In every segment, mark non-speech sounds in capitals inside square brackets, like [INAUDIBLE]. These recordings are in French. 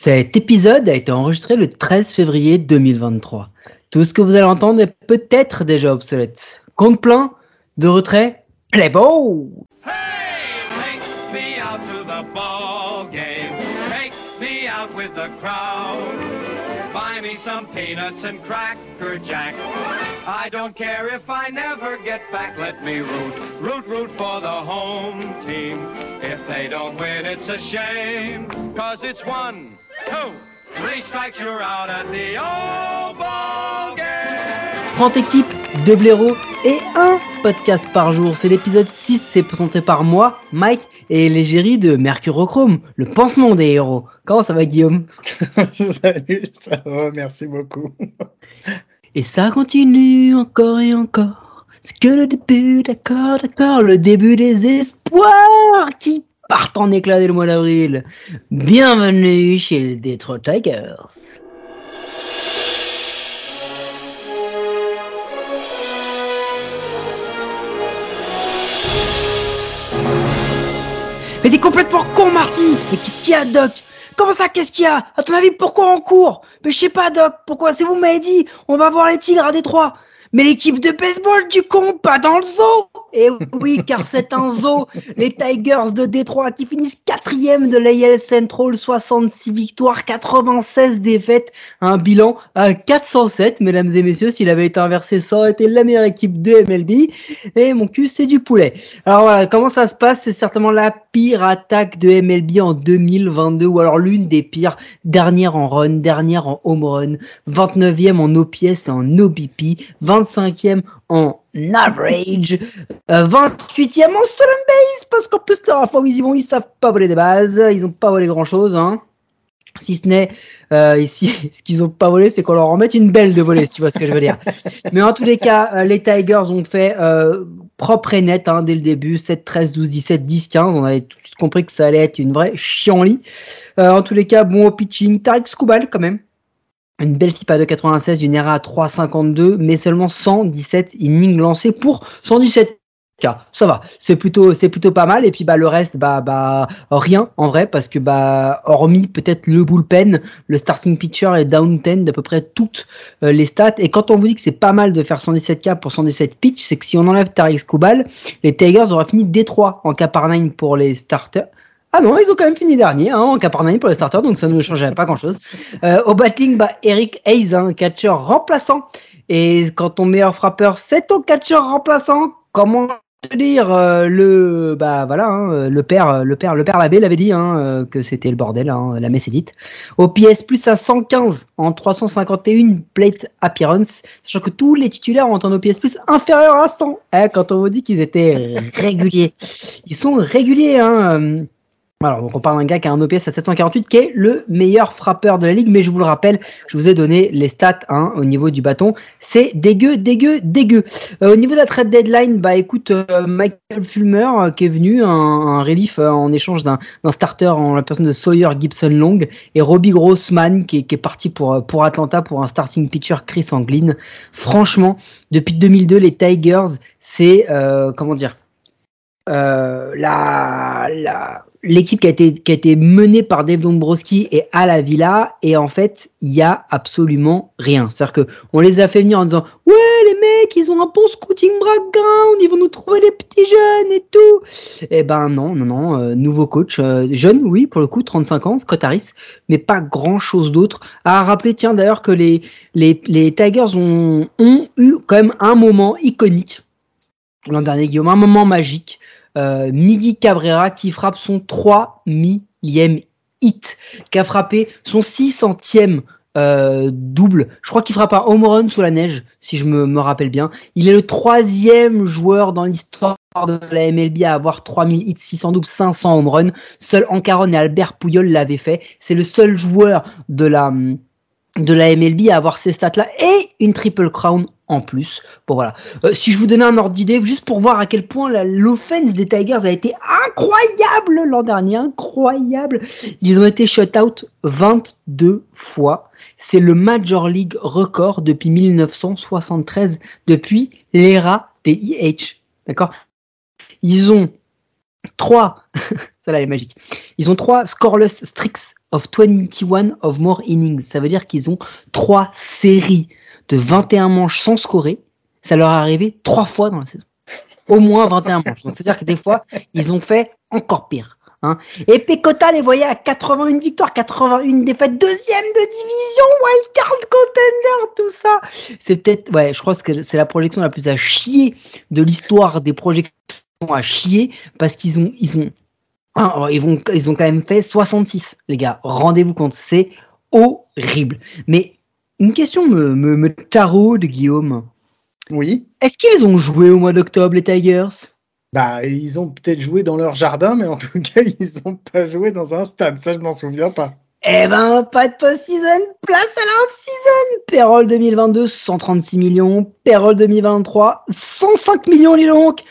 Cet épisode a été enregistré le 13 février 2023. Tout ce que vous allez entendre est peut-être déjà obsolète. Compte plein, de retrait, ball Hey, take me out to the ball game. Take me out with the crowd. Buy me some peanuts and cracker jack. I don't care if I never get back. Let me root, root, root for the home team. If they don't win, it's a shame. Cause it's one, two, three strikes, you're out at the old ball game. 30 équipes, 2 blaireaux et un podcast par jour. C'est l'épisode 6, c'est présenté par moi, Mike, et l'égérie de Mercurochrome, le pansement des héros. Comment ça va Guillaume? [LAUGHS] Salut, ça va, merci beaucoup. Et ça continue encore et encore. C'est que le début, d'accord, d'accord, le début des espoirs qui partent en éclat dès le mois d'avril. Bienvenue chez les Detroit Tigers. Mais t'es complètement con, Marty Mais qu'est-ce qu'il y a, Doc? Comment ça, qu'est-ce qu'il y a? À ton avis, pourquoi on court? Mais je sais pas, Doc, pourquoi? C'est vous m'avez dit, on va voir les Tigres à Détroit. Mais l'équipe de baseball du con, pas dans le zoo. Et oui, car c'est un zoo, les Tigers de Détroit qui finissent quatrième de l'AL Central, 66 victoires, 96 défaites, un bilan à 407, mesdames et messieurs, s'il avait été inversé, ça aurait été la meilleure équipe de MLB, et mon cul, c'est du poulet. Alors voilà, comment ça se passe? C'est certainement la pire attaque de MLB en 2022, ou alors l'une des pires, dernière en run, dernière en home run, 29e en OPS et en OBP, 25e en average, euh, 28e en stolen base, parce qu'en plus, la fois où ils y vont, ils savent pas voler des bases, ils ont pas volé grand chose, hein. Si ce n'est, euh, ici, [LAUGHS] ce qu'ils ont pas volé, c'est qu'on leur en mette une belle de voler, si tu vois ce que je veux dire. [LAUGHS] Mais en tous les cas, euh, les Tigers ont fait euh, propre et net hein, dès le début, 7, 13, 12, 17, 10, 15. On avait tout de suite compris que ça allait être une vraie chienlit. Euh, en tous les cas, bon au pitching, Tarek Skoubal quand même. Une belle FIPA de 96, une ERA à 3,52, mais seulement 117 innings lancés pour 117 K. Ça va, c'est plutôt, c'est plutôt pas mal. Et puis bah le reste, bah bah rien en vrai, parce que bah hormis peut-être le bullpen, le starting pitcher est down 10 d'à peu près toutes euh, les stats. Et quand on vous dit que c'est pas mal de faire 117 K pour 117 pitch, c'est que si on enlève Tarek Skubal, les Tigers auraient fini Détroit en K par 9 pour les starters. Ah non, ils ont quand même fini dernier hein, en Capernaum pour les starters, donc ça ne changerait pas grand-chose. Euh, au batting, bah, Eric Hayes, un catcher remplaçant. Et quand ton meilleur frappeur, c'est ton catcher remplaçant, comment te dire euh, le bah voilà hein, le père le père le père l'abbé l'avait dit hein, euh, que c'était le bordel hein, la messe est dite au PS plus à 115 en 351 plate appearance sachant que tous les titulaires ont un OPS plus inférieur à 100 hein, quand on vous dit qu'ils étaient [LAUGHS] réguliers ils sont réguliers hein alors, donc on parle d'un gars qui a un OPS à 748, qui est le meilleur frappeur de la ligue, mais je vous le rappelle, je vous ai donné les stats hein, au niveau du bâton. C'est dégueu, dégueu, dégueu. Euh, au niveau de la trade deadline, bah écoute, euh, Michael Fulmer euh, qui est venu, un, relief euh, en échange d'un starter en la personne de Sawyer Gibson Long, et Robbie Grossman qui est, parti pour, pour Atlanta pour un starting pitcher Chris Anglin. Franchement, depuis 2002, les Tigers, c'est, comment dire, la, la, l'équipe qui a été menée par Dave Dombrowski et à la Villa et en fait il y a absolument rien. C'est à dire que on les a fait venir en disant ouais les mecs ils ont un bon scouting background ils vont nous trouver des petits jeunes et tout et ben non non non euh, nouveau coach euh, jeune oui pour le coup 35 ans Scott Harris mais pas grand chose d'autre à rappeler. Tiens d'ailleurs que les les les Tigers ont ont eu quand même un moment iconique. L'an dernier Guillaume un moment magique euh, Cabrera qui frappe son 3 millième hit, qui a frappé son 600e euh, double. Je crois qu'il frappe un home run sous la neige, si je me, me rappelle bien. Il est le troisième joueur dans l'histoire de la MLB à avoir 3000 hits, 600 doubles, 500 home runs. Seul Ancaron et Albert Pouyol l'avaient fait. C'est le seul joueur de la de la MLB à avoir ces stats-là et une triple crown en plus. Bon voilà. Euh, si je vous donnais un ordre d'idée, juste pour voir à quel point l'offense des Tigers a été incroyable l'an dernier, incroyable. Ils ont été shut-out 22 fois. C'est le Major League record depuis 1973, depuis l'ère des. D'accord? Ils ont trois, [LAUGHS] ça là est magique. Ils ont trois scoreless streaks of 21 of more innings. Ça veut dire qu'ils ont trois séries de 21 manches sans scorer. Ça leur est arrivé trois fois dans la saison. Au moins 21 manches. Donc c'est-à-dire que des fois, ils ont fait encore pire. Hein. Et Pecota les voyait à 81 victoires, 81 défaites, deuxième de division, wildcard contender, tout ça. C'est peut-être, ouais, je crois que c'est la projection la plus à chier de l'histoire des projections à chier parce qu'ils ont, ils ont, ils vont, ils ont quand même fait 66, les gars. Rendez-vous compte, c'est horrible. Mais une question me, me, me taraude, Guillaume. Oui. Est-ce qu'ils ont joué au mois d'octobre, les Tigers? Bah, ils ont peut-être joué dans leur jardin, mais en tout [LAUGHS] cas, ils n'ont pas joué dans un stade. Ça, je m'en souviens pas. Eh ben, pas de post-season, place à la off-season Payroll 2022, 136 millions. Payroll 2023, 105 millions, dis donc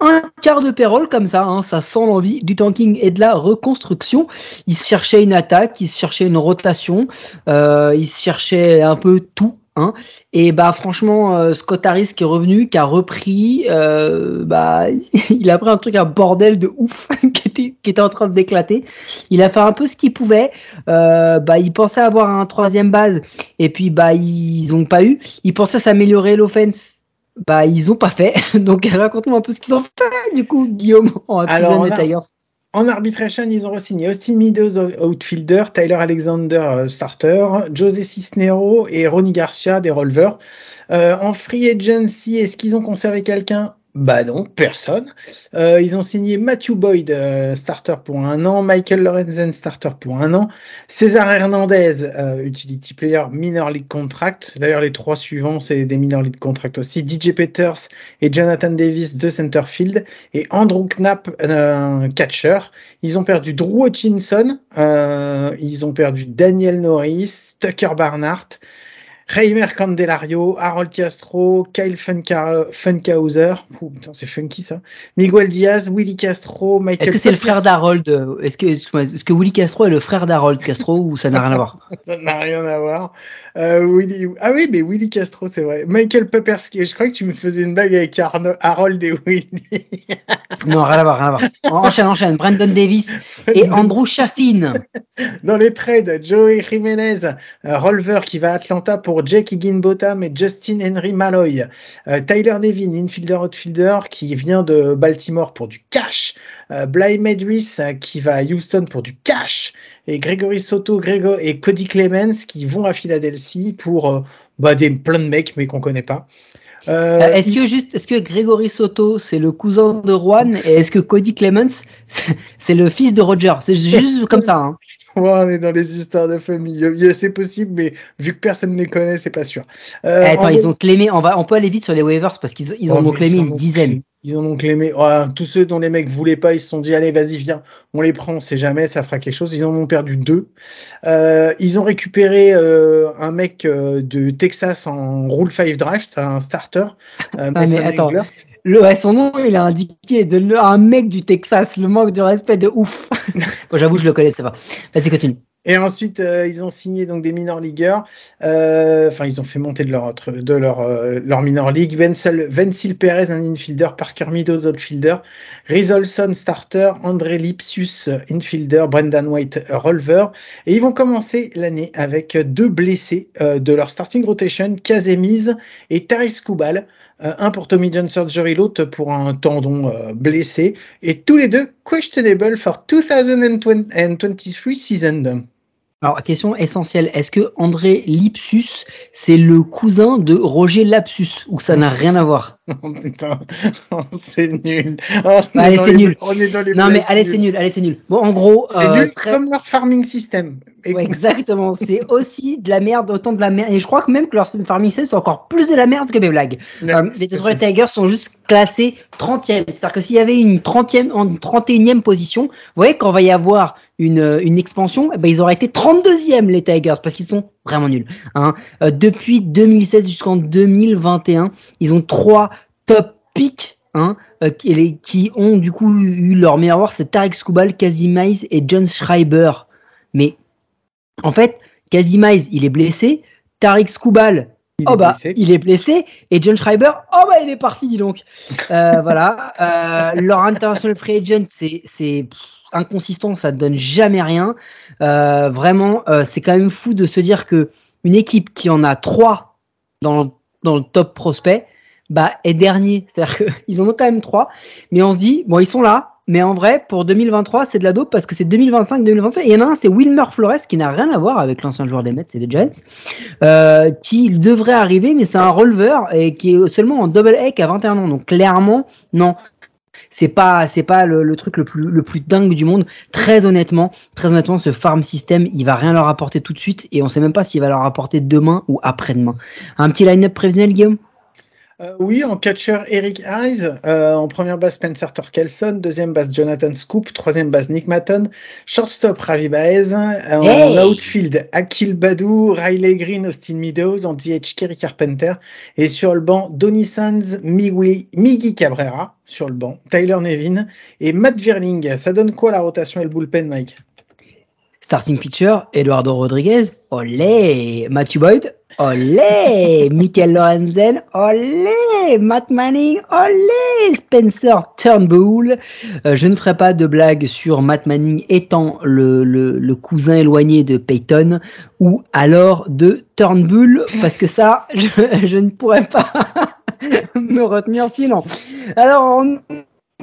un quart de payroll comme ça, hein, ça sent l'envie du tanking et de la reconstruction. Ils cherchaient une attaque, ils cherchaient une rotation, euh, ils cherchaient un peu tout. Hein. Et bah franchement, euh, Scott Harris qui est revenu, qui a repris, euh, bah [LAUGHS] il a pris un truc un bordel de ouf [LAUGHS] qui était qui était en train d'éclater. Il a fait un peu ce qu'il pouvait. Euh, bah il pensait avoir un troisième base et puis bah ils ont pas eu. Il pensait s'améliorer l'offense bah, ils ont pas fait. [LAUGHS] Donc, raconte-moi un peu ce qu'ils ont fait, du coup, Guillaume, en Alors, les on a- Tigers. En arbitration, ils ont re-signé Austin Meadows outfielder, Tyler Alexander euh, starter, José Cisnero et Ronnie Garcia des Rolvers. Euh, en free agency, est-ce qu'ils ont conservé quelqu'un? Bah non, personne. Euh, ils ont signé Matthew Boyd, euh, starter pour un an, Michael Lorenzen, starter pour un an, César Hernandez, euh, utility player, minor league contract. D'ailleurs, les trois suivants, c'est des minor league contract aussi. DJ Peters et Jonathan Davis de centerfield et Andrew Knapp, catcher. Ils ont perdu Drew Hutchinson, ils ont perdu Daniel Norris, Tucker Barnhart, Reimer Candelario, Harold Castro, Kyle Funkhauser, c'est funky ça, Miguel Diaz, Willy Castro, Michael Est-ce que c'est le frère d'Harold euh, Est-ce que, que Willy Castro est le frère d'Harold Castro ou ça n'a rien à voir? [LAUGHS] Ça n'a rien à voir. Euh, Willy... Ah oui, mais Willy Castro, c'est vrai. Michael Peperski, je crois que tu me faisais une blague avec Arno- Harold et Willy. [LAUGHS] Non, rien à voir, rien à voir. Enchaîne, enchaîne. Brandon Davis et Andrew Chaffin. [LAUGHS] Dans les trades, Joey Jiménez, euh, Rolver qui va à Atlanta pour Jake Higginbotham et Justin Henry Malloy. Euh, Tyler Nevin, infielder outfielder qui vient de Baltimore pour du cash. Euh, Bly euh, qui va à Houston pour du cash. Et Gregory Soto Grego et Cody Clemens qui vont à Philadelphie pour euh, bah, des plein de mecs mais qu'on connaît pas. Euh, Euh, est-ce que juste, est-ce que Grégory Soto c'est le cousin de Juan et est-ce que Cody Clemens [LAUGHS] c'est le fils de Roger? C'est juste comme ça. Hein. [LAUGHS] Ouais, on est dans les histoires de famille. A- C'est possible, mais vu que personne ne les connaît, c'est pas sûr. Euh, Eh, attends, en ils ont clémé. On va, on peut aller vite sur les waivers parce qu'ils ils en Oh, ont clémé une dizaine. Ils en ont clémé. Ouais, tous ceux dont les mecs voulaient pas, ils se sont dit allez, vas-y, viens, on les prend, on sait jamais, ça fera quelque chose. Ils en ont perdu deux. Euh, ils ont récupéré euh, un mec euh, de Texas en Rule 5 Draft, un starter. euh, Ah, mais attends. Le, ouais, son nom, il a indiqué de le- un mec du Texas. Le manque de respect de ouf. [LAUGHS] bon, j'avoue, je le connais, ça va. Vas-y, continue. Et ensuite, euh, ils ont signé donc des minor leagueurs. Euh, Enfin, ils ont fait monter de leur autre- de leur euh, leur minor league. Vencel, Vencil Perez, un infielder. Parker Meadows, outfielder. Rizolson, starter. André Lipsius, infielder. Brendan White, rolver. Et ils vont commencer l'année avec deux blessés euh, de leur starting rotation, Kazemiz et Taris Kubal. Euh, un pour Tommy John Surgery, l'autre pour un tendon euh, blessé. Et tous les deux questionable for 2023 season. Alors, question essentielle. Est-ce que André Lipsus, c'est le cousin de Roger Lapsus ou ça n'a rien à voir? [LAUGHS] Oh putain, Oh, c'est nul. Oh, est Allez, c'est nul. On est dans les Non, mais allez, c'est nul. Allez, c'est nul. Bon, en gros, C'est euh, nul très- comme leur farming system. Ouais, exactement. C'est [LAUGHS] aussi de la merde, autant de la merde. Et je crois que même que leur farming system, c'est encore plus de la merde que mes blagues. Ouais, Euh, les Detroit. Tigers sont juste classés 30e. C'est-à-dire que s'il y avait une 30e, en 31e position, vous voyez, quand va y avoir une, euh, une expansion, eh ben, ils auraient été 32e, les Tigers, parce qu'ils sont vraiment nuls. Hein. Euh, depuis 2016 jusqu'en 2021, ils ont trois top picks. Hein, euh, qui, les- qui ont du coup eu leur meilleur war, c'est Tarek Skubal, Kazimais et John Schreiber. Mais en fait, Kazimais, il est blessé. Tariq Skubal, Il oh bah, blessé. il est blessé. Et John Schreiber, oh bah, il est parti, dis donc. Euh, voilà. Euh, leur international free agent, c'est, c'est inconsistant, ça ne donne jamais rien. Euh, vraiment, euh, c'est quand même fou de se dire que une équipe qui en a trois dans le, top prospect, bah, est dernier. C'est-à-dire qu'ils [LAUGHS] en ont quand même trois. Mais on se dit, bon, ils sont là. Mais en vrai, pour 2023, c'est de la dope parce que c'est 2025-2025. Et il y en a un, c'est Wilmer Flores, qui n'a rien à voir avec l'ancien joueur des Mets, c'est des Giants, euh, qui devrait arriver, mais c'est un releveur et qui est seulement en double A à 21 ans. Donc clairement, non. C'est pas, c'est pas le, truc le plus, le plus dingue du monde. Très honnêtement, très honnêtement, ce farm system, il va rien leur apporter tout de suite et on sait même pas s'il va leur apporter demain ou après-demain. Un petit line-up prévisionnel, Guillaume? Euh, oui, en catcher Eric Hayes, euh, en première base Spencer Torkelson, deuxième base Jonathan Scoop, troisième base Nick Matton, shortstop Ravi Baez, euh, Hey en outfield Akil Badou, Riley Green, Austin Meadows, en DH Kerry Carpenter, et sur le banc Donny Sands, Migui, Miggy Cabrera, sur le banc, Tyler Nevin et Matt Virling. Ça donne quoi la rotation et le bullpen, Mike? Starting pitcher, Eduardo Rodriguez, olé, Matthew Boyd, olé, Michael Lorenzen, olé, Matt Manning, olé, Spencer Turnbull. Euh, je ne ferai pas de blague sur Matt Manning étant le, le, cousin éloigné de Peyton ou alors de Turnbull parce que ça, [LAUGHS] je, je ne pourrais pas [LAUGHS] me retenir sinon. Alors, en,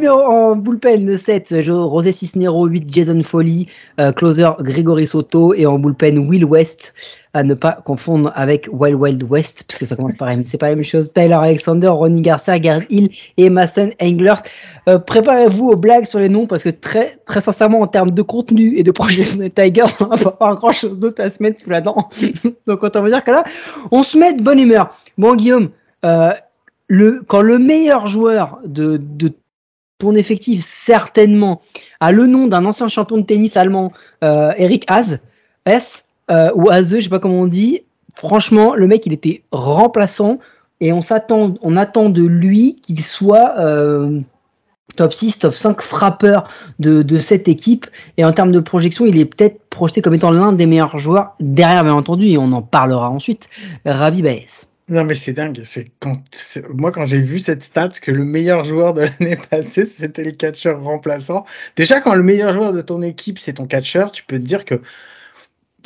en bullpen, le 7, José Cisnero, 8, Jason Foley, euh, closer Grégory Soto et en bullpen, Will West, à ne pas confondre avec Wild Wild West, puisque ça commence par M, c'est pas la même chose. Tyler Alexander, Ronnie Garcia, Garrett Hill et Mason Englert. Euh, préparez-vous aux blagues sur les noms, parce que très, très sincèrement, en termes de contenu et de projection des Tigers, [LAUGHS] on va pas grand chose d'autre à se mettre sous la dent. [LAUGHS] Donc autant vous dire que là, on se met de bonne humeur. Bon, Guillaume, euh, le, quand le meilleur joueur de, de ton effectif, certainement, a le nom d'un ancien champion de tennis allemand, euh, Eric Haas, S, euh, ou Haze, je sais pas comment on dit. Franchement, le mec, il était remplaçant et on s'attend, attend de lui qu'il soit euh, top 6, top 5 frappeur de, de cette équipe. Et en termes de projection, il est peut-être projeté comme étant l'un des meilleurs joueurs derrière, bien entendu, et on en parlera ensuite. Ravi Baez. Non mais c'est dingue, c'est quand moi quand j'ai vu cette stat que le meilleur joueur de l'année [LAUGHS] passée c'était les catcheurs remplaçants. Déjà quand le meilleur joueur de ton équipe c'est ton catcheur, tu peux te dire que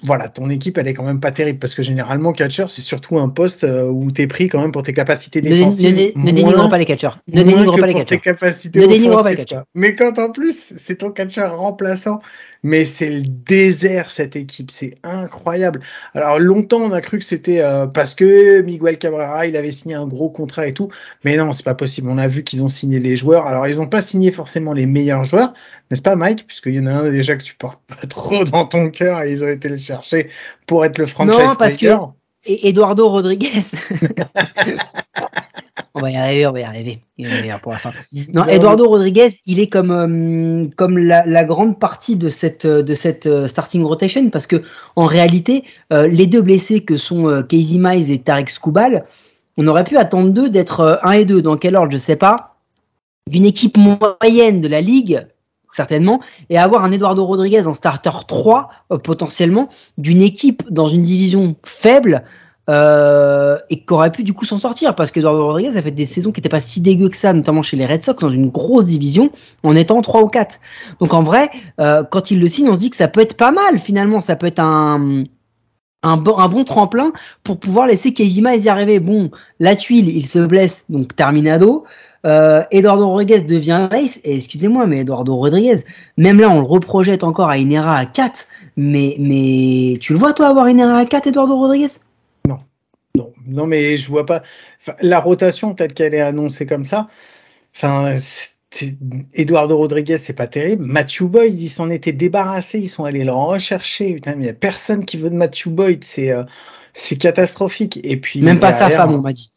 voilà, ton équipe elle est quand même pas terrible parce que généralement catcheur c'est surtout un poste euh, où t'es pris quand même pour tes capacités Ne, dé- défensives. ne ne moins- dénigrons pas les catcheurs. Ne dénigrons pas les catcheurs. Ne dénigrons pas les catcheurs. Mais quand en plus c'est ton catcheur remplaçant, mais c'est le désert cette équipe, c'est incroyable. Alors longtemps on a cru que c'était euh, parce que Miguel Cabrera il avait signé un gros contrat et tout, mais non c'est pas possible. On a vu qu'ils ont signé les joueurs. Alors ils ont pas signé forcément les meilleurs joueurs, n'est-ce pas Mike? Puisqu'il y en a un déjà que tu portes pas trop dans ton cœur et ils ont été le chercher pour être le franchise Non, parce que- player. Et Eduardo Rodriguez. [LAUGHS] on va y arriver, on va y arriver. Il pour la fin. Non, Eduardo Rodriguez, il est comme euh, comme la, la grande partie de cette euh, de cette euh, starting rotation parce que en réalité, euh, les deux blessés que sont euh, Casey Mize et Tarek Skubal, on aurait pu attendre d'eux d'être euh, un et deux dans quel ordre, je sais pas, d'une équipe moyenne de la ligue certainement et avoir un Eduardo Rodriguez en starter 3 euh, potentiellement d'une équipe dans une division faible euh, et qui aurait pu du coup s'en sortir parce que Eduardo Rodriguez a fait des saisons qui n'étaient pas si dégueu que ça, notamment chez les Red Sox dans une grosse division en étant 3 ou 4. Donc en vrai, euh, quand il le signe, on se dit que ça peut être pas mal finalement, ça peut être un bon, tremplin pour pouvoir laisser Kezima y arriver. Bon, la tuile, il se blesse, donc terminado. Euh, Eduardo Rodriguez devient race, et excusez-moi, mais Eduardo Rodriguez, même là, on le reprojette encore à Inera à 4, mais, mais tu le vois, toi, avoir Inera à 4, Eduardo Rodriguez Non, non, mais je vois pas. Enfin, la rotation telle qu'elle est annoncée comme ça. Enfin, Eduardo Rodriguez, c'est pas terrible. Matthew Boyd, ils s'en étaient débarrassés. Ils sont allés le rechercher. Putain, mais il y a personne qui veut de Matthew Boyd. C'est euh, c'est catastrophique. Et puis Même pas sa femme, on m'a dit.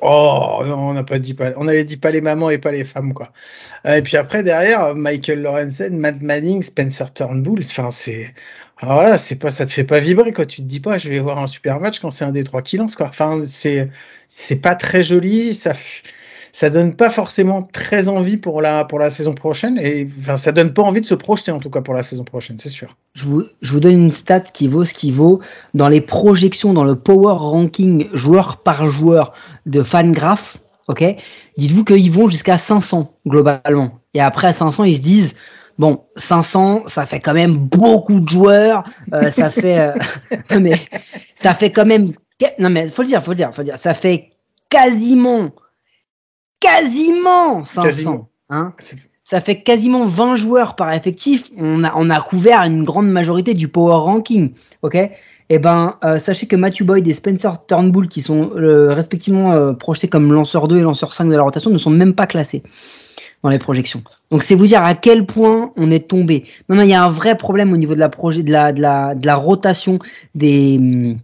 Oh, non, on n'a pas dit pas. On avait dit pas les mamans et pas les femmes, quoi. Et puis après derrière, Michael Lorenzen, Matt Manning, Spencer Turnbull. Enfin, c'est alors voilà, c'est pas, ça te fait pas vibrer quand tu te dis pas, je vais voir un super match quand c'est un des trois qui lance, quoi. Enfin, c'est, c'est pas très joli, ça, ça donne pas forcément très envie pour la, pour la saison prochaine. Et enfin, ça donne pas envie de se projeter en tout cas pour la saison prochaine, c'est sûr. Je vous, je vous donne une stat qui vaut ce qui vaut. Dans les projections, dans le power ranking joueur par joueur de Fangraph, ok? Dites-vous qu'ils vont jusqu'à 500 globalement. Et après à 500, ils se disent Bon, 500, ça fait quand même beaucoup de joueurs. Euh, ça [LAUGHS] fait, euh, [LAUGHS] mais ça fait quand même. Non mais faut le dire, faut le dire, faut le dire. Ça fait quasiment, quasiment 500. Hein ça fait quasiment 20 joueurs par effectif. On a, on a couvert une grande majorité du power ranking, ok? Eh ben, euh, sachez que Matthew Boyd et Spencer Turnbull, qui sont respectivement projetés comme lanceur 2 et lanceur 5 de la rotation, ne sont même pas classés dans les projections. Donc c'est vous dire à quel point on est tombé. Non, non, il y a un vrai problème au niveau de la projet, de la, de la, de la rotation des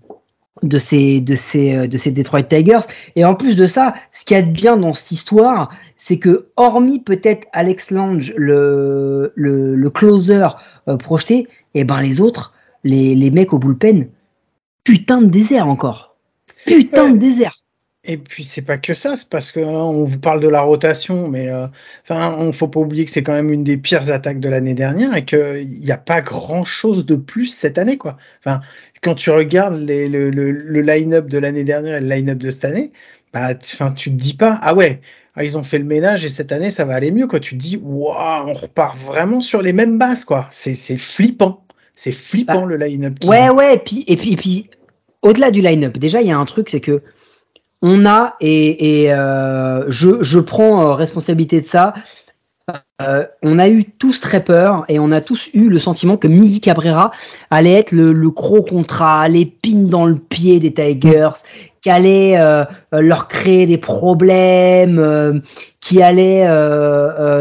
de ces de ces euh, de ces Detroit Tigers. Et en plus de ça, ce qu'il y a de bien dans cette histoire, c'est que hormis peut-être Alex Lange, le le, le closer euh, projeté, et eh ben les autres, les les mecs au bullpen, putain de désert encore. Putain de désert. Et puis c'est pas que ça, c'est parce que hein, on vous parle de la rotation, mais euh, enfin, on faut pas oublier que c'est quand même une des pires attaques de l'année dernière et qu'il n'y a pas grand chose de plus cette année, quoi. Enfin, quand tu regardes les, le, le, le line-up de l'année dernière et le line-up de cette année, bah, enfin, tu te dis pas, ah ouais, ah, ils ont fait le ménage et cette année ça va aller mieux, quoi. Tu te dis, waouh, on repart vraiment sur les mêmes bases, quoi. C'est flippant, c'est flippant bah, le line-up. Ouais, ouais, et puis, et puis, et puis, au-delà du line-up, déjà il y a un truc, c'est que on a, et, euh, je, prends euh, responsabilité de ça, euh, on a eu tous très peur et on a tous eu le sentiment que Miguel Cabrera allait être le, le gros contrat, l'épine dans le pied des Tigers, qui allait leur créer des problèmes, qui allait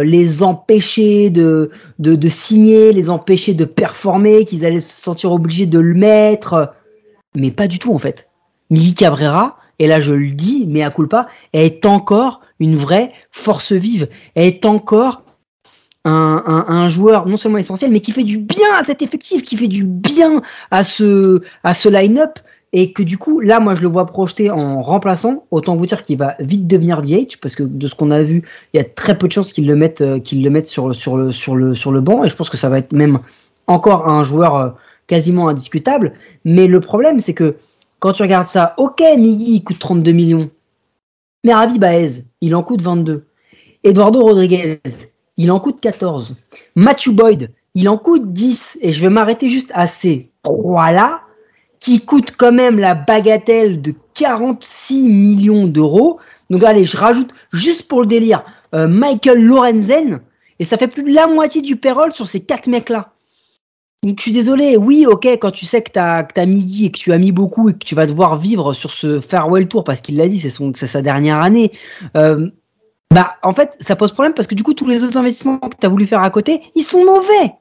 les empêcher de, de, de, signer, les empêcher de performer, qu'ils allaient se sentir obligés de le mettre. Mais pas du tout en fait. Miguel Cabrera, et là je le dis, mais à culpa, est encore une vraie force vive, est encore un, un, joueur non seulement essentiel, mais qui fait du bien à cet effectif, qui fait du bien à ce, à ce line-up, et que du coup, là, moi, je le vois projeté en remplaçant. Autant vous dire qu'il va vite devenir DH, parce que de ce qu'on a vu, il y a très peu de chances qu'il le mette, euh, qu'il le mette sur, sur, le, sur, le, sur le banc, et je pense que ça va être même encore un joueur euh, quasiment indiscutable. Mais le problème, c'est que quand tu regardes ça, ok, Miggy, il coûte 32 millions. Mais Ravi Baez, il en coûte 22. Eduardo Rodriguez, il en coûte 14. Matthew Boyd, il en coûte 10. Et je vais m'arrêter juste à ces trois-là, qui coûtent quand même la bagatelle de 46 millions d'euros. Donc allez, je rajoute juste pour le délire euh, Michael Lorenzen, et ça fait plus de la moitié du payroll sur ces quatre mecs-là. Donc je suis désolé, oui, ok, quand tu sais que tu as, mis et que tu as mis beaucoup et que tu vas devoir vivre sur ce farewell tour parce qu'il l'a dit, c'est sa dernière année. Euh, bah en fait, ça pose problème parce que du coup tous les autres investissements que tu as voulu faire à côté, ils sont mauvais.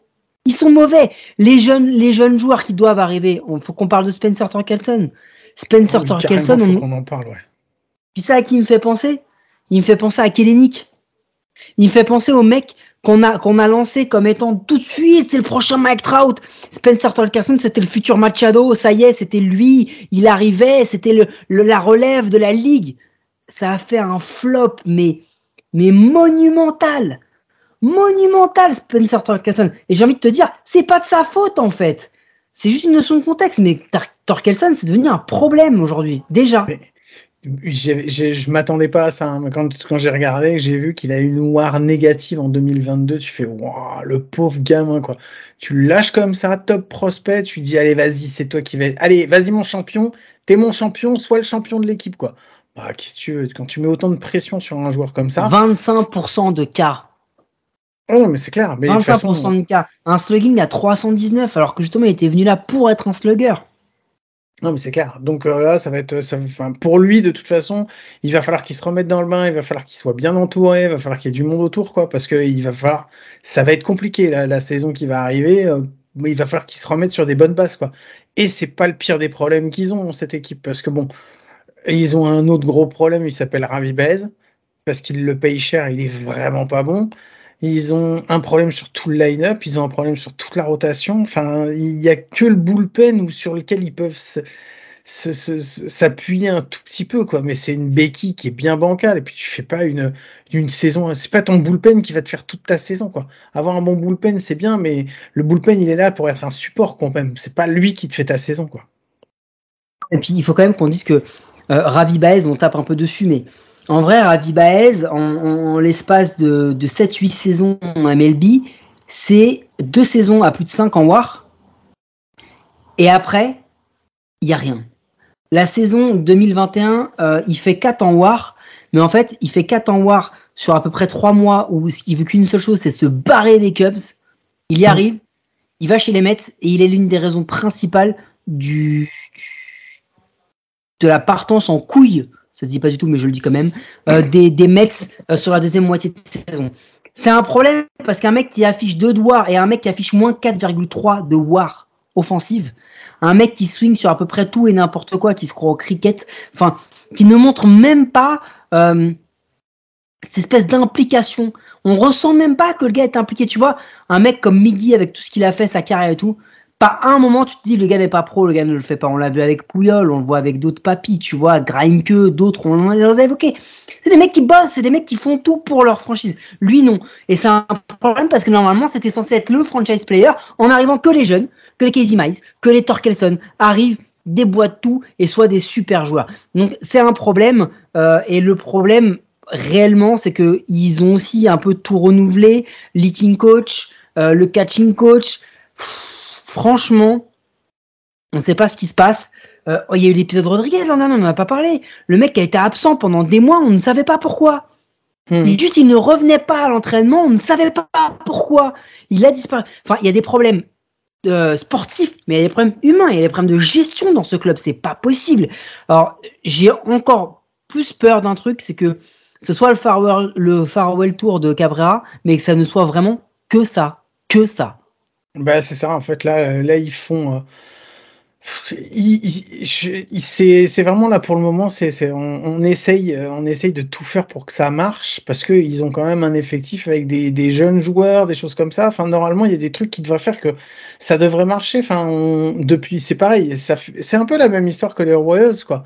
Ils sont mauvais. Les jeunes, les jeunes joueurs qui doivent arriver, il faut qu'on parle de Spencer Torkelson. Spencer oh, Torkelson, on... en parle, ouais. Tu sais à qui il me fait penser? Il me fait penser à Kellenic. Il me fait penser au mec qu'on a qu'on a lancé comme étant tout de suite c'est le prochain Mike Trout. Spencer Torkelson c'était le futur Machado, ça y est c'était lui, il arrivait, c'était le, la relève de la ligue. Ça a fait un flop mais mais monumental, monumental Spencer Torkelson. Et j'ai envie de te dire c'est pas de sa faute en fait. C'est juste une notion de contexte, mais Torkelson c'est devenu un problème aujourd'hui déjà je m'attendais pas à ça. Hein. Quand, quand j'ai regardé, j'ai vu qu'il a une noire négative en 2022. Tu fais, waouh, le pauvre gamin, quoi. Tu lâches comme ça, top prospect. Tu dis, allez, vas-y, c'est toi qui vas. Allez, vas-y, mon champion. T'es mon champion, sois le champion de l'équipe, quoi. Bah, qu'est-ce que tu veux Quand tu mets autant de pression sur un joueur comme ça. 25% de cas. Oh, mais c'est clair. Mais 25% de, façon... de cas. Un slugging à 319, alors que justement, il était venu là pour être un slugger. Non, mais c'est clair. Donc euh, là, ça va être, ça, enfin, pour lui, de toute façon, il va falloir qu'il se remette dans le bain, il va falloir qu'il soit bien entouré, il va falloir qu'il y ait du monde autour, quoi, parce que il va falloir, ça va être compliqué la, saison qui va arriver, euh, mais il va falloir qu'il se remette sur des bonnes bases, quoi. Et c'est pas le pire des problèmes qu'ils ont cette équipe, parce que bon, ils ont un autre gros problème, il s'appelle Ravi Bez, parce qu'il le paye cher, il est vraiment pas bon. Ils ont un problème sur tout le line-up, ils ont un problème sur toute la rotation. Enfin, il n'y a que le bullpen sur lequel ils peuvent s'appuyer un tout petit peu, quoi. Mais c'est une béquille qui est bien bancale. Et puis tu fais pas une, saison. C'est pas ton bullpen qui va te faire toute ta saison, quoi. Avoir un bon bullpen, c'est bien, mais le bullpen, il est là pour être un support quand même. C'est pas lui qui te fait ta saison, quoi. Et puis il faut quand même qu'on dise que euh, Ravi Baez, on tape un peu dessus, en vrai, Ravi Baez, en, l'espace de, de 7-8 saisons en MLB, c'est deux saisons à plus de 5 en War. Et après, il n'y a rien. La saison 2021, euh, il fait 4 en War, mais en fait, il fait 4 en War sur à peu près 3 mois où il veut qu'une seule chose, c'est se barrer des Cubs. Il y arrive, il va chez les Mets et il est l'une des raisons principales du, de la partance en couille ça se dit pas du tout, mais je le dis quand même, euh, des, des euh, sur la deuxième moitié de saison. C'est un problème parce qu'un mec qui affiche 2 de war et un mec qui affiche moins 4,3 de war offensive, un mec qui swing sur à peu près tout et n'importe quoi, qui se croit au cricket, enfin, qui ne montre même pas euh, cette espèce d'implication. On ressent même pas que le gars est impliqué. Tu vois, un mec comme Miggy avec tout ce qu'il a fait, sa carrière et tout, pas un moment tu te dis le gars n'est pas pro, le gars ne le fait pas. On l'a vu avec Pouyol, on le voit avec d'autres papis, tu vois, Greinke, d'autres, on les a évoqués. C'est des mecs qui bossent, c'est des mecs qui font tout pour leur franchise. Lui non. Et c'est un problème parce que normalement c'était censé être le franchise player en arrivant que les jeunes, que les Casey Mize, que les Torkelson arrivent déboîtent tout et soient des super joueurs. Donc c'est un problème euh, et le problème réellement c'est que ils ont aussi un peu tout renouvelé, l'eating coach, euh, le catching coach franchement, on ne sait pas ce qui se passe. Euh, oh, il y a eu l'épisode Rodriguez, on n'en a pas parlé. Le mec a été absent pendant des mois, on ne savait pas pourquoi. Hmm. Juste, il ne revenait pas à l'entraînement, on ne savait pas pourquoi. Il a disparu. Enfin, il y a des problèmes euh, sportifs, mais il y a des problèmes humains, il y a des problèmes de gestion dans ce club. C'est pas possible. Alors, j'ai encore plus peur d'un truc, c'est que ce soit le farewell, le farewell tour de Cabrera, mais que ça ne soit vraiment que ça, que ça. Bah, c'est ça, en fait, là, là ils font. Euh, c'est vraiment là pour le moment, c'est on, on, essaye, euh, on essaye de tout faire pour que ça marche parce qu'ils ont quand même un effectif avec des, des, jeunes joueurs, des choses comme ça. Enfin, normalement, il y a des trucs qui devraient faire que ça devrait marcher. Enfin, depuis, c'est pareil, c'est un peu la même histoire que les Royals, quoi.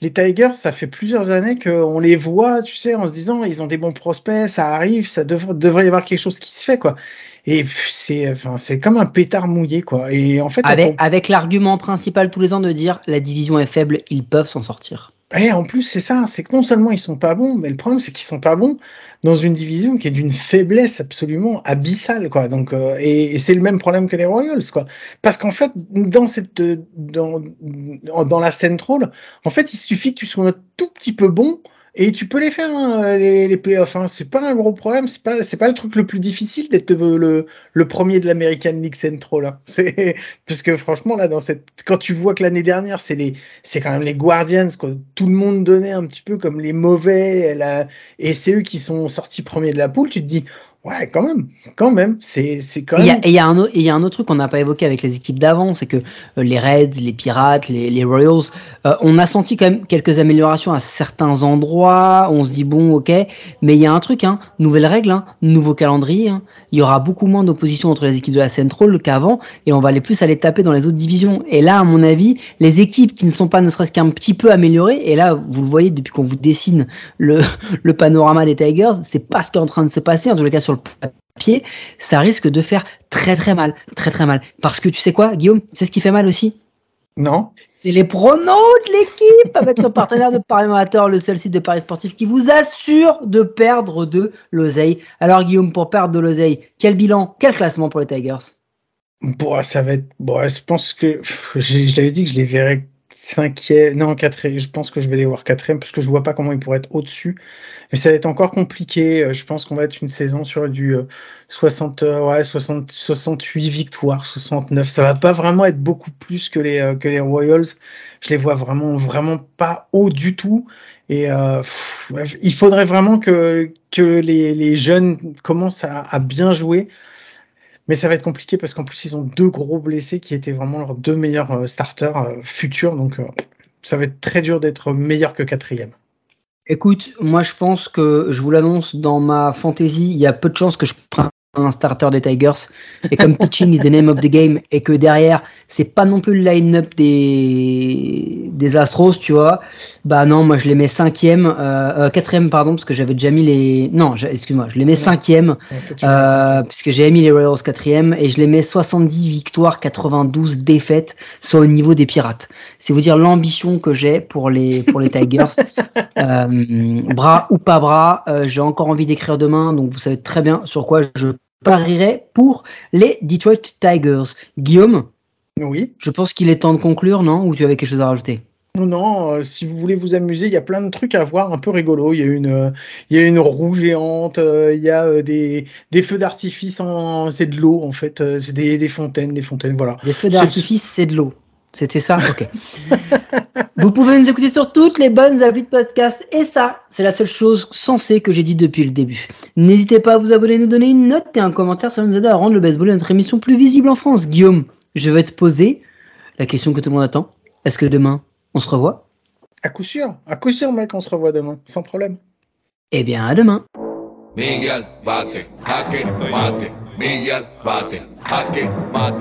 Les Tigers, ça fait plusieurs années qu'on les voit, tu sais, en se disant ils ont des bons prospects, ça arrive, ça devrait, devrait y avoir quelque chose qui se fait, quoi. Et c'est enfin c'est comme un pétard mouillé quoi. Et en fait avec, avec l'argument principal tous les ans de dire la division est faible, ils peuvent s'en sortir. Et en plus c'est ça, c'est que non seulement ils sont pas bons, mais le problème c'est qu'ils sont pas bons dans une division qui est d'une faiblesse absolument abyssale quoi. Donc euh, et, c'est le même problème que les Royals quoi. Parce qu'en fait dans cette dans dans la Central, en fait il suffit que tu sois un tout petit peu bon et tu peux les faire, hein, les, les playoffs. Hein. C'est pas un gros problème. C'est pas, c'est pas le truc le plus difficile d'être le, le, premier de l'American League Central. Là. [LAUGHS] C'est, parce que franchement, là, dans cette, quand tu vois que l'année dernière, c'est les, c'est quand même les Guardians, que tout le monde donnait un petit peu comme les mauvais, la, et c'est eux qui sont sortis premiers de la poule, tu te dis, Ouais, quand même, quand même, c'est quand même. Et il y, a un autre, y a un autre truc qu'on n'a pas évoqué avec les équipes d'avant, c'est que euh, les Reds, les Pirates, les, les Royals, euh, on a senti quand même quelques améliorations à certains endroits. On se dit bon, ok, mais il y a un truc, hein, nouvelle règle, hein, nouveau calendrier. Hein. il y aura beaucoup moins d'opposition entre les équipes de la Central qu'avant, et on va aller plus aller taper dans les autres divisions. Et là, à mon avis, les équipes qui ne sont pas ne serait-ce qu'un petit peu améliorées, et là, vous le voyez depuis qu'on vous dessine le, [LAUGHS] le panorama des Tigers, c'est pas ce qui est en train de se passer, en tout cas sur le papier, ça risque de faire très très mal, très très mal. Parce que tu sais quoi, Guillaume, c'est ce qui fait mal aussi Non. C'est les pronos de l'équipe avec le partenaire de Paris Amateur, le seul site de Paris Sportif qui vous assure de perdre de l'oseille. Alors Guillaume, pour perdre de l'oseille, quel bilan, quel classement pour les Tigers? Bon, ça va être. Bon, je pense que je l'avais dit que je les verrais cinquième, non quatrième. Je pense que je vais les voir quatrième parce que je vois pas comment ils pourraient être au-dessus. Mais ça va être encore compliqué. Euh, je pense qu'on va être une saison sur du 60, euh, euh, ouais, 60, 68 victoires, 69. Ça va pas vraiment être beaucoup plus que les que les Royals. Je les vois vraiment vraiment pas haut du tout. Et euh, il faudrait vraiment que que les, les jeunes commencent à, à bien jouer. Mais ça va être compliqué parce qu'en plus, ils ont deux gros blessés qui étaient vraiment leurs deux meilleurs starters futurs. Donc, ça va être très dur d'être meilleur que quatrième. Écoute, moi je pense que je vous l'annonce dans ma fantaisie, il y a peu de chances que je prenne un starter des Tigers. Et comme [LAUGHS] pitching is the name of the game, et que derrière, c'est pas non plus le line-up des, des Astros, tu vois, bah non, moi je les mets cinquième, euh, euh, quatrième, pardon, parce que j'avais déjà mis les. Non, excuse-moi, je les mets cinquième, euh, puisque j'ai mis les Royals quatrième, et je les mets 70 victoires, 92 défaites, soit au niveau des Pirates. C'est vous dire l'ambition que j'ai pour les, pour les Tigers. [LAUGHS] euh, bras ou pas bras, euh, j'ai encore envie d'écrire demain, donc vous savez très bien sur quoi je parierai pour les Detroit Tigers. Guillaume Oui. Je pense qu'il est temps de conclure, non? Ou tu avais quelque chose à rajouter? Non, non, euh, si vous voulez vous amuser, il y a plein de trucs à voir un peu rigolo. Il y a une, euh, il y a une roue géante, euh, il y a euh, des, des feux d'artifice en, c'est de l'eau en fait, c'est des, des fontaines, des fontaines, voilà. Des feux d'artifice, c'est de l'eau. C'était ça Ok. [LAUGHS] vous pouvez nous écouter sur toutes les bonnes applis de podcast et ça, c'est la seule chose sensée que j'ai dit depuis le début. N'hésitez pas à vous abonner, nous donner une note et un commentaire, ça nous aide à rendre le baseball et notre émission plus visible en France. Guillaume, je vais te poser la question que tout le monde attend. Est-ce que demain, on se revoit? À coup sûr, à coup sûr, mec, on se revoit demain, sans problème. Eh bien, à demain. Miguel bate, jaque, mate. Miguel bate, jaque, mate.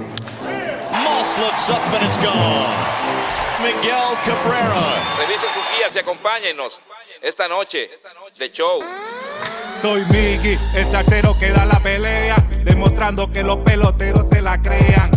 Looks up and it's gone. Miguel Cabrera. Revise sus guías y acompáñenos esta noche de show. Soy Miggy, el salsero que da la pelea, demostrando que los peloteros se la crean.